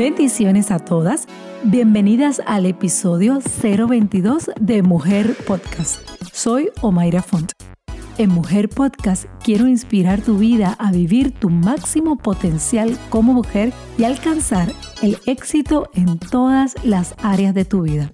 Bendiciones a todas. Bienvenidas al episodio 022 de Mujer Podcast. Soy Omaira Font. En Mujer Podcast quiero inspirar tu vida a vivir tu máximo potencial como mujer y alcanzar el éxito en todas las áreas de tu vida.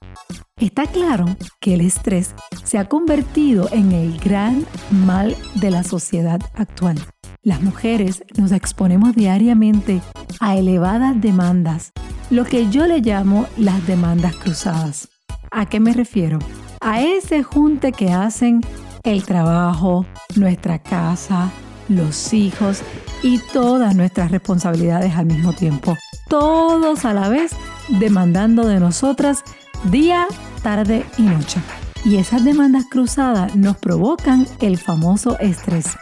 Está claro que el estrés se ha convertido en el gran mal de la sociedad actual. Las mujeres nos exponemos diariamente a elevadas demandas, lo que yo le llamo las demandas cruzadas. ¿A qué me refiero? A ese junte que hacen el trabajo, nuestra casa, los hijos y todas nuestras responsabilidades al mismo tiempo. Todos a la vez demandando de nosotras día, tarde y noche. Y esas demandas cruzadas nos provocan el famoso estrés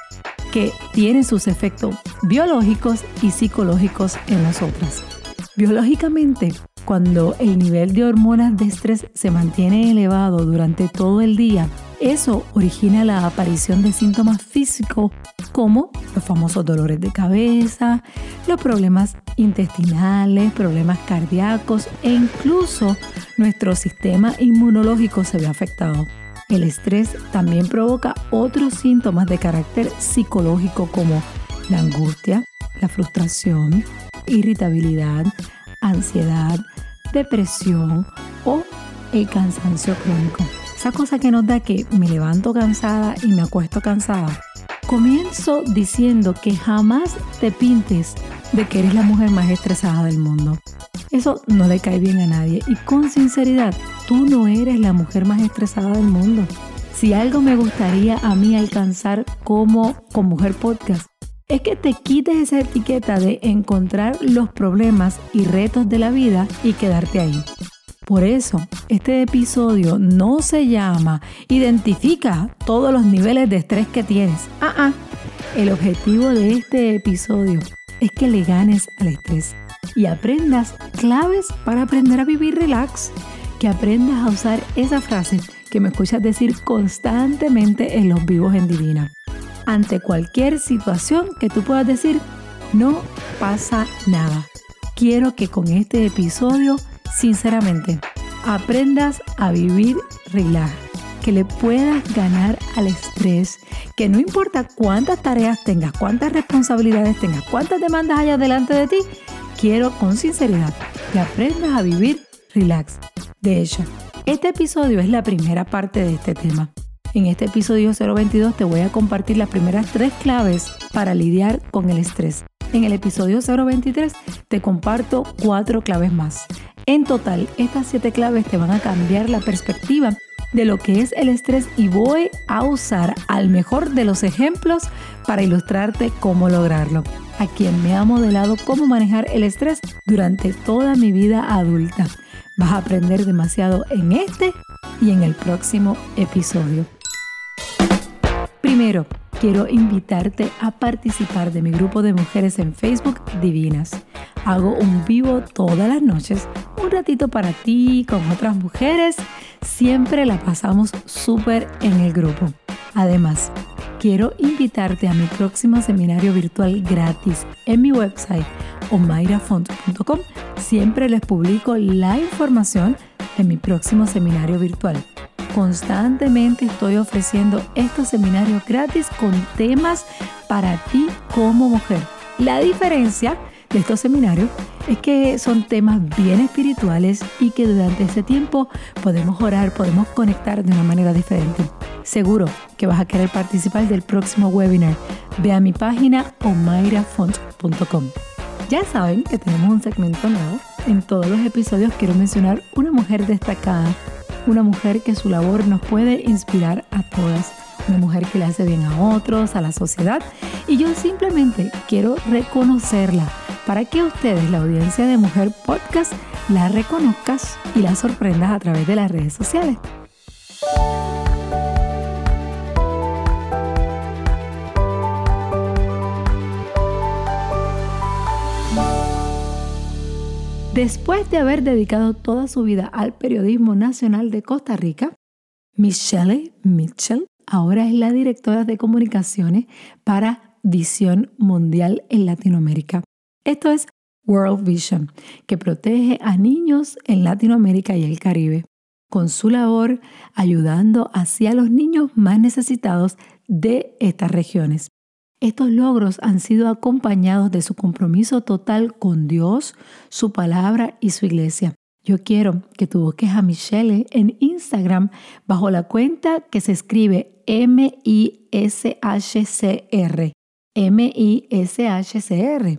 que tiene sus efectos biológicos y psicológicos en nosotras. Biológicamente, cuando el nivel de hormonas de estrés se mantiene elevado durante todo el día, eso origina la aparición de síntomas físicos como los famosos dolores de cabeza, los problemas intestinales, problemas cardíacos e incluso nuestro sistema inmunológico se ve afectado. El estrés también provoca otros síntomas de carácter psicológico como la angustia, la frustración, irritabilidad, ansiedad, depresión o el cansancio crónico. Esa cosa que nos da que me levanto cansada y me acuesto cansada. Comienzo diciendo que jamás te pintes de que eres la mujer más estresada del mundo. Eso no le cae bien a nadie y con sinceridad, tú no eres la mujer más estresada del mundo. Si algo me gustaría a mí alcanzar como con Mujer Podcast, es que te quites esa etiqueta de encontrar los problemas y retos de la vida y quedarte ahí. Por eso, este episodio no se llama Identifica todos los niveles de estrés que tienes. Ah, ah. El objetivo de este episodio es que le ganes al estrés y aprendas claves para aprender a vivir relax. Que aprendas a usar esa frase que me escuchas decir constantemente en los vivos en Divina. Ante cualquier situación que tú puedas decir, no pasa nada. Quiero que con este episodio, sinceramente, aprendas a vivir relax que le puedas ganar al estrés, que no importa cuántas tareas tengas, cuántas responsabilidades tengas, cuántas demandas haya delante de ti, quiero con sinceridad que aprendas a vivir relax. De hecho, este episodio es la primera parte de este tema. En este episodio 022 te voy a compartir las primeras tres claves para lidiar con el estrés. En el episodio 023 te comparto cuatro claves más. En total, estas siete claves te van a cambiar la perspectiva de lo que es el estrés y voy a usar al mejor de los ejemplos para ilustrarte cómo lograrlo. A quien me ha modelado cómo manejar el estrés durante toda mi vida adulta. Vas a aprender demasiado en este y en el próximo episodio. Primero, quiero invitarte a participar de mi grupo de mujeres en Facebook Divinas. Hago un vivo todas las noches, un ratito para ti, con otras mujeres. Siempre la pasamos súper en el grupo. Además, quiero invitarte a mi próximo seminario virtual gratis en mi website omairafont.com. Siempre les publico la información de mi próximo seminario virtual. Constantemente estoy ofreciendo estos seminarios gratis con temas para ti como mujer. La diferencia de estos seminarios es que son temas bien espirituales y que durante ese tiempo podemos orar, podemos conectar de una manera diferente. Seguro que vas a querer participar del próximo webinar. Ve a mi página omairafont.com. Ya saben que tenemos un segmento nuevo. En todos los episodios quiero mencionar una mujer destacada, una mujer que su labor nos puede inspirar a todas una mujer que le hace bien a otros, a la sociedad, y yo simplemente quiero reconocerla para que ustedes, la audiencia de Mujer Podcast, la reconozcas y la sorprendas a través de las redes sociales. Después de haber dedicado toda su vida al periodismo nacional de Costa Rica, Michelle Mitchell ahora es la directora de comunicaciones para Visión Mundial en Latinoamérica. Esto es World Vision, que protege a niños en Latinoamérica y el Caribe, con su labor ayudando así a los niños más necesitados de estas regiones. Estos logros han sido acompañados de su compromiso total con Dios, su palabra y su iglesia. Yo quiero que tú busques a Michelle en Instagram bajo la cuenta que se escribe M-I-S-H-C-R. M-I-S-H-C-R.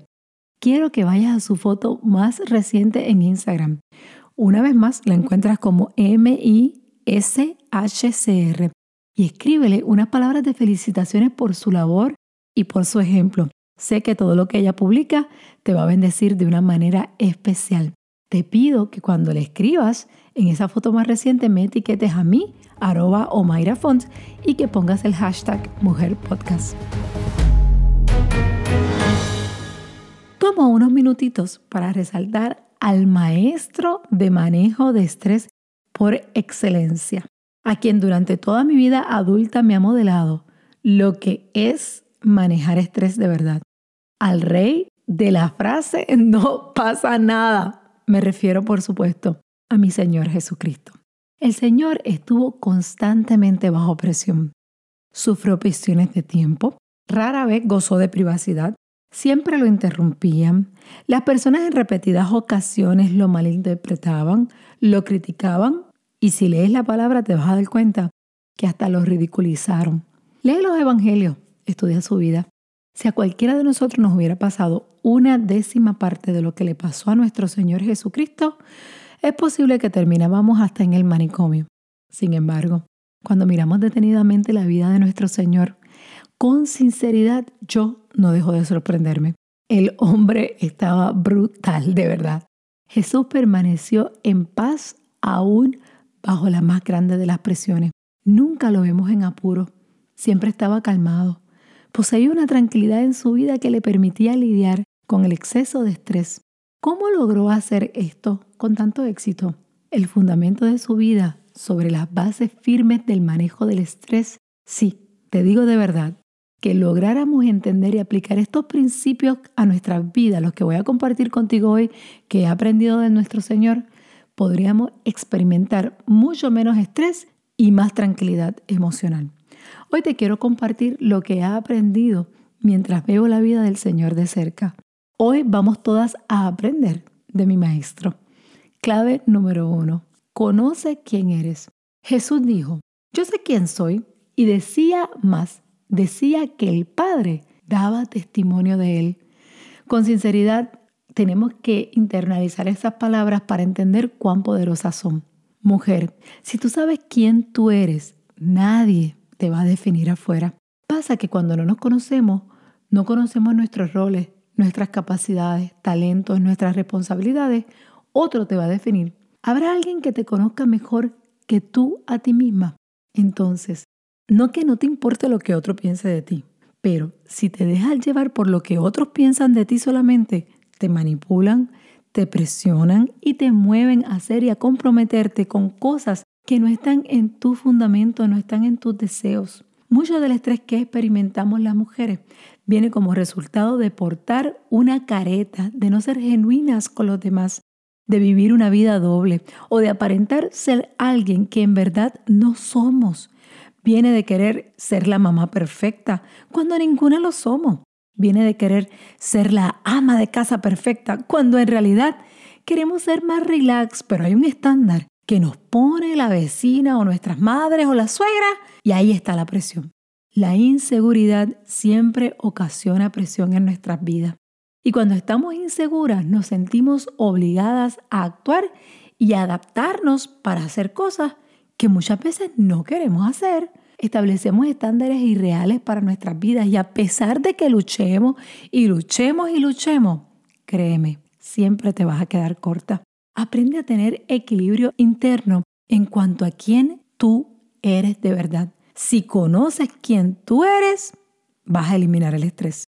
Quiero que vayas a su foto más reciente en Instagram. Una vez más, la encuentras como M-I-S-H-C-R y escríbele unas palabras de felicitaciones por su labor y por su ejemplo. Sé que todo lo que ella publica te va a bendecir de una manera especial te pido que cuando le escribas en esa foto más reciente me etiquetes a mí, arroba Omaira Font, y que pongas el hashtag Mujer Podcast. Tomo unos minutitos para resaltar al maestro de manejo de estrés por excelencia, a quien durante toda mi vida adulta me ha modelado lo que es manejar estrés de verdad. Al rey de la frase no pasa nada. Me refiero, por supuesto, a mi Señor Jesucristo. El Señor estuvo constantemente bajo presión. Sufrió presiones de tiempo, rara vez gozó de privacidad, siempre lo interrumpían, las personas en repetidas ocasiones lo malinterpretaban, lo criticaban y si lees la palabra te vas a dar cuenta que hasta lo ridiculizaron. Lee los evangelios, estudia su vida si a cualquiera de nosotros nos hubiera pasado una décima parte de lo que le pasó a nuestro Señor Jesucristo, es posible que terminábamos hasta en el manicomio. Sin embargo, cuando miramos detenidamente la vida de nuestro Señor, con sinceridad yo no dejo de sorprenderme. El hombre estaba brutal, de verdad. Jesús permaneció en paz aún bajo la más grande de las presiones. Nunca lo vemos en apuro. Siempre estaba calmado. Poseía una tranquilidad en su vida que le permitía lidiar con el exceso de estrés. ¿Cómo logró hacer esto con tanto éxito? El fundamento de su vida sobre las bases firmes del manejo del estrés. Sí, te digo de verdad, que lográramos entender y aplicar estos principios a nuestras vidas, los que voy a compartir contigo hoy, que he aprendido de nuestro Señor, podríamos experimentar mucho menos estrés y más tranquilidad emocional. Hoy te quiero compartir lo que he aprendido mientras veo la vida del Señor de cerca. Hoy vamos todas a aprender de mi Maestro. Clave número uno. Conoce quién eres. Jesús dijo, yo sé quién soy y decía más, decía que el Padre daba testimonio de él. Con sinceridad, tenemos que internalizar esas palabras para entender cuán poderosas son. Mujer, si tú sabes quién tú eres, nadie te va a definir afuera. Pasa que cuando no nos conocemos, no conocemos nuestros roles, nuestras capacidades, talentos, nuestras responsabilidades, otro te va a definir. Habrá alguien que te conozca mejor que tú a ti misma. Entonces, no que no te importe lo que otro piense de ti, pero si te dejas llevar por lo que otros piensan de ti solamente, te manipulan, te presionan y te mueven a hacer y a comprometerte con cosas que no están en tu fundamento, no están en tus deseos. Mucho del estrés que experimentamos las mujeres viene como resultado de portar una careta, de no ser genuinas con los demás, de vivir una vida doble o de aparentar ser alguien que en verdad no somos. Viene de querer ser la mamá perfecta cuando ninguna lo somos. Viene de querer ser la ama de casa perfecta cuando en realidad queremos ser más relax, pero hay un estándar que nos pone la vecina o nuestras madres o la suegra y ahí está la presión. La inseguridad siempre ocasiona presión en nuestras vidas. Y cuando estamos inseguras nos sentimos obligadas a actuar y adaptarnos para hacer cosas que muchas veces no queremos hacer. Establecemos estándares irreales para nuestras vidas y a pesar de que luchemos y luchemos y luchemos, créeme, siempre te vas a quedar corta. Aprende a tener equilibrio interno en cuanto a quién tú eres de verdad. Si conoces quién tú eres, vas a eliminar el estrés.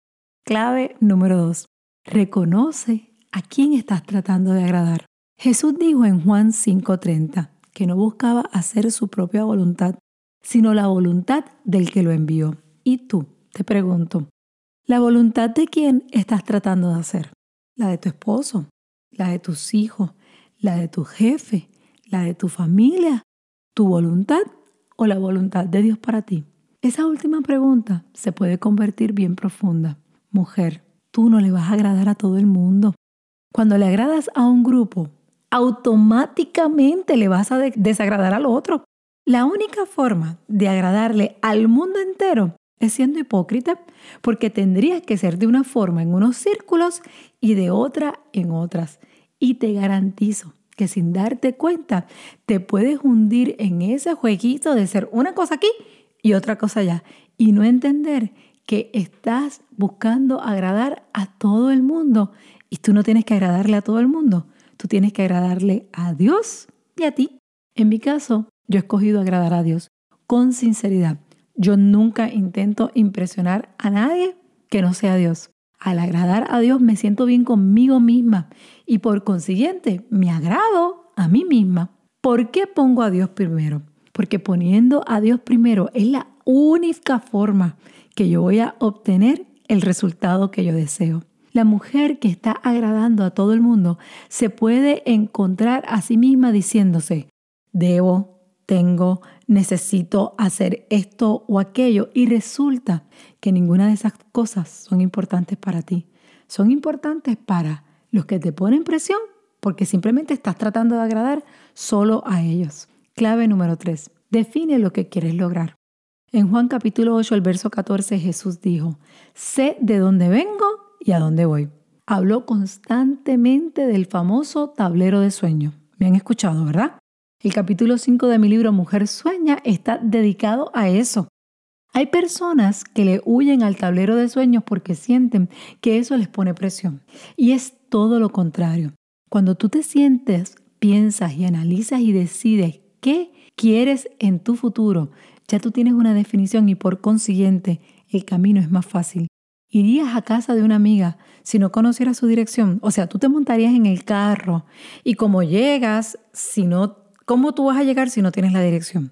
Clave número dos. Reconoce a quién estás tratando de agradar. Jesús dijo en Juan 5:30 que no buscaba hacer su propia voluntad, sino la voluntad del que lo envió. Y tú, te pregunto, ¿la voluntad de quién estás tratando de hacer? la de tu esposo, la de tus hijos, la de tu jefe, la de tu familia, tu voluntad o la voluntad de Dios para ti? Esa última pregunta se puede convertir bien profunda. Mujer, tú no le vas a agradar a todo el mundo. Cuando le agradas a un grupo, automáticamente le vas a desagradar al otro. La única forma de agradarle al mundo entero es siendo hipócrita, porque tendrías que ser de una forma en unos círculos y de otra en otras. Y te garantizo que sin darte cuenta te puedes hundir en ese jueguito de ser una cosa aquí y otra cosa allá y no entender que estás buscando agradar a todo el mundo y tú no tienes que agradarle a todo el mundo, tú tienes que agradarle a Dios y a ti. En mi caso, yo he escogido agradar a Dios con sinceridad. Yo nunca intento impresionar a nadie que no sea Dios. Al agradar a Dios me siento bien conmigo misma y por consiguiente me agrado a mí misma. ¿Por qué pongo a Dios primero? Porque poniendo a Dios primero es la única forma que yo voy a obtener el resultado que yo deseo. La mujer que está agradando a todo el mundo se puede encontrar a sí misma diciéndose, debo, tengo, necesito hacer esto o aquello y resulta que ninguna de esas cosas son importantes para ti. Son importantes para los que te ponen presión porque simplemente estás tratando de agradar solo a ellos. Clave número 3. Define lo que quieres lograr. En Juan capítulo 8, el verso 14, Jesús dijo, sé de dónde vengo y a dónde voy. Habló constantemente del famoso tablero de sueño. Me han escuchado, ¿verdad? El capítulo 5 de mi libro Mujer Sueña está dedicado a eso. Hay personas que le huyen al tablero de sueños porque sienten que eso les pone presión. Y es todo lo contrario. Cuando tú te sientes, piensas y analizas y decides qué quieres en tu futuro, ya tú tienes una definición y por consiguiente el camino es más fácil. ¿Irías a casa de una amiga si no conocieras su dirección? O sea, tú te montarías en el carro y como llegas, si no ¿Cómo tú vas a llegar si no tienes la dirección?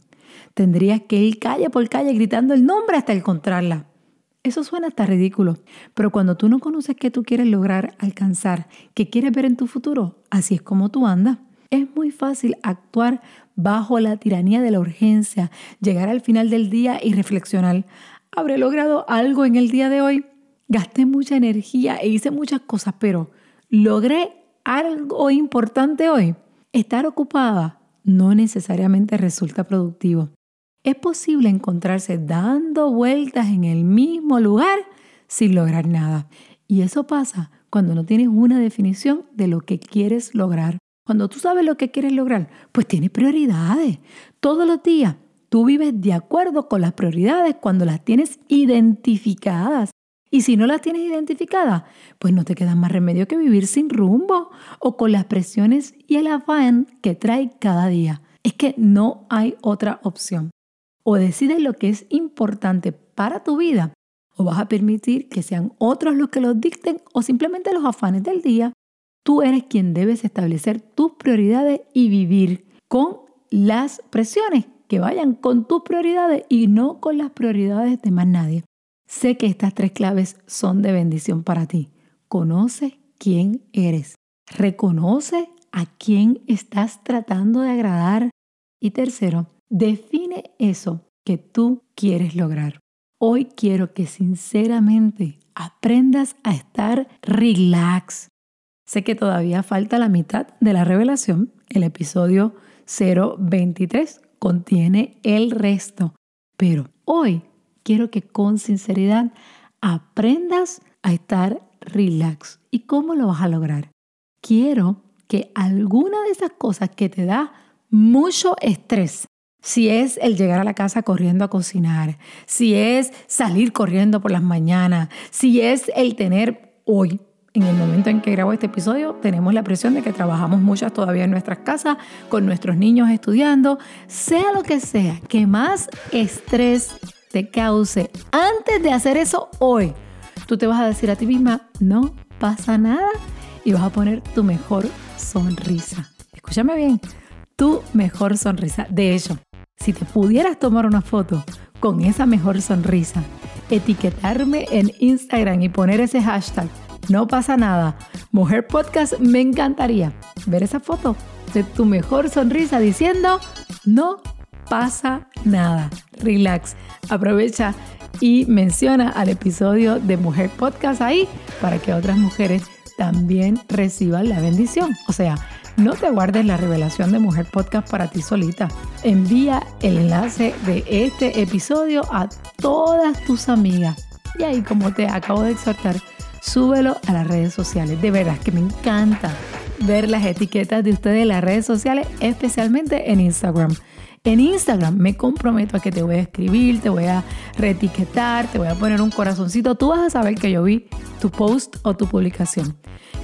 Tendrías que ir calle por calle gritando el nombre hasta encontrarla. Eso suena hasta ridículo, pero cuando tú no conoces qué tú quieres lograr, alcanzar, qué quieres ver en tu futuro, así es como tú andas. Es muy fácil actuar bajo la tiranía de la urgencia, llegar al final del día y reflexionar. ¿Habré logrado algo en el día de hoy? Gasté mucha energía e hice muchas cosas, pero ¿logré algo importante hoy? Estar ocupada no necesariamente resulta productivo. Es posible encontrarse dando vueltas en el mismo lugar sin lograr nada. Y eso pasa cuando no tienes una definición de lo que quieres lograr. Cuando tú sabes lo que quieres lograr, pues tienes prioridades. Todos los días tú vives de acuerdo con las prioridades cuando las tienes identificadas. Y si no las tienes identificadas, pues no te queda más remedio que vivir sin rumbo o con las presiones y el afán que trae cada día. Es que no hay otra opción. O decides lo que es importante para tu vida o vas a permitir que sean otros los que los dicten o simplemente los afanes del día. Tú eres quien debes establecer tus prioridades y vivir con las presiones que vayan con tus prioridades y no con las prioridades de más nadie. Sé que estas tres claves son de bendición para ti. Conoce quién eres. Reconoce a quién estás tratando de agradar. Y tercero, define eso que tú quieres lograr. Hoy quiero que sinceramente aprendas a estar relax. Sé que todavía falta la mitad de la revelación. El episodio 023 contiene el resto. Pero hoy quiero que con sinceridad aprendas a estar relax. ¿Y cómo lo vas a lograr? Quiero que alguna de esas cosas que te da mucho estrés, si es el llegar a la casa corriendo a cocinar, si es salir corriendo por las mañanas, si es el tener hoy, en el momento en que grabo este episodio, tenemos la presión de que trabajamos muchas todavía en nuestras casas, con nuestros niños estudiando, sea lo que sea, que más estrés te cause antes de hacer eso hoy, tú te vas a decir a ti misma, no pasa nada y vas a poner tu mejor sonrisa. Escúchame bien, tu mejor sonrisa. De hecho, si te pudieras tomar una foto con esa mejor sonrisa, etiquetarme en Instagram y poner ese hashtag no pasa nada. Mujer Podcast, me encantaría ver esa foto de tu mejor sonrisa diciendo, no pasa nada. Relax. Aprovecha y menciona al episodio de Mujer Podcast ahí para que otras mujeres también reciban la bendición. O sea, no te guardes la revelación de Mujer Podcast para ti solita. Envía el enlace de este episodio a todas tus amigas. Y ahí, como te acabo de exhortar, súbelo a las redes sociales. De verdad que me encanta ver las etiquetas de ustedes en las redes sociales, especialmente en Instagram. En Instagram me comprometo a que te voy a escribir, te voy a reetiquetar, te voy a poner un corazoncito. Tú vas a saber que yo vi tu post o tu publicación.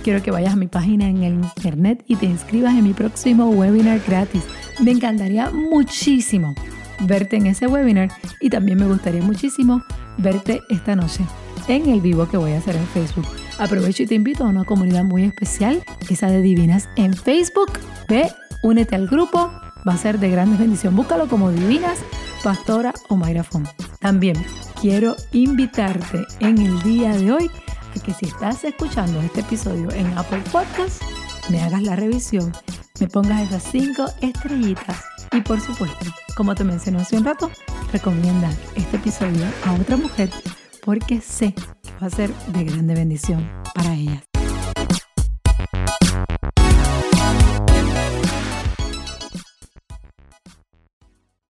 Quiero que vayas a mi página en el internet y te inscribas en mi próximo webinar gratis. Me encantaría muchísimo verte en ese webinar y también me gustaría muchísimo verte esta noche en el vivo que voy a hacer en Facebook. Aprovecho y te invito a una comunidad muy especial, esa de Divinas en Facebook. Ve, únete al grupo va a ser de gran bendición. Búscalo como Divinas, Pastora o Mayra Font. También quiero invitarte en el día de hoy a que si estás escuchando este episodio en Apple Podcast, me hagas la revisión, me pongas esas cinco estrellitas y por supuesto, como te mencioné hace un rato, recomienda este episodio a otra mujer porque sé que va a ser de grande bendición para ellas.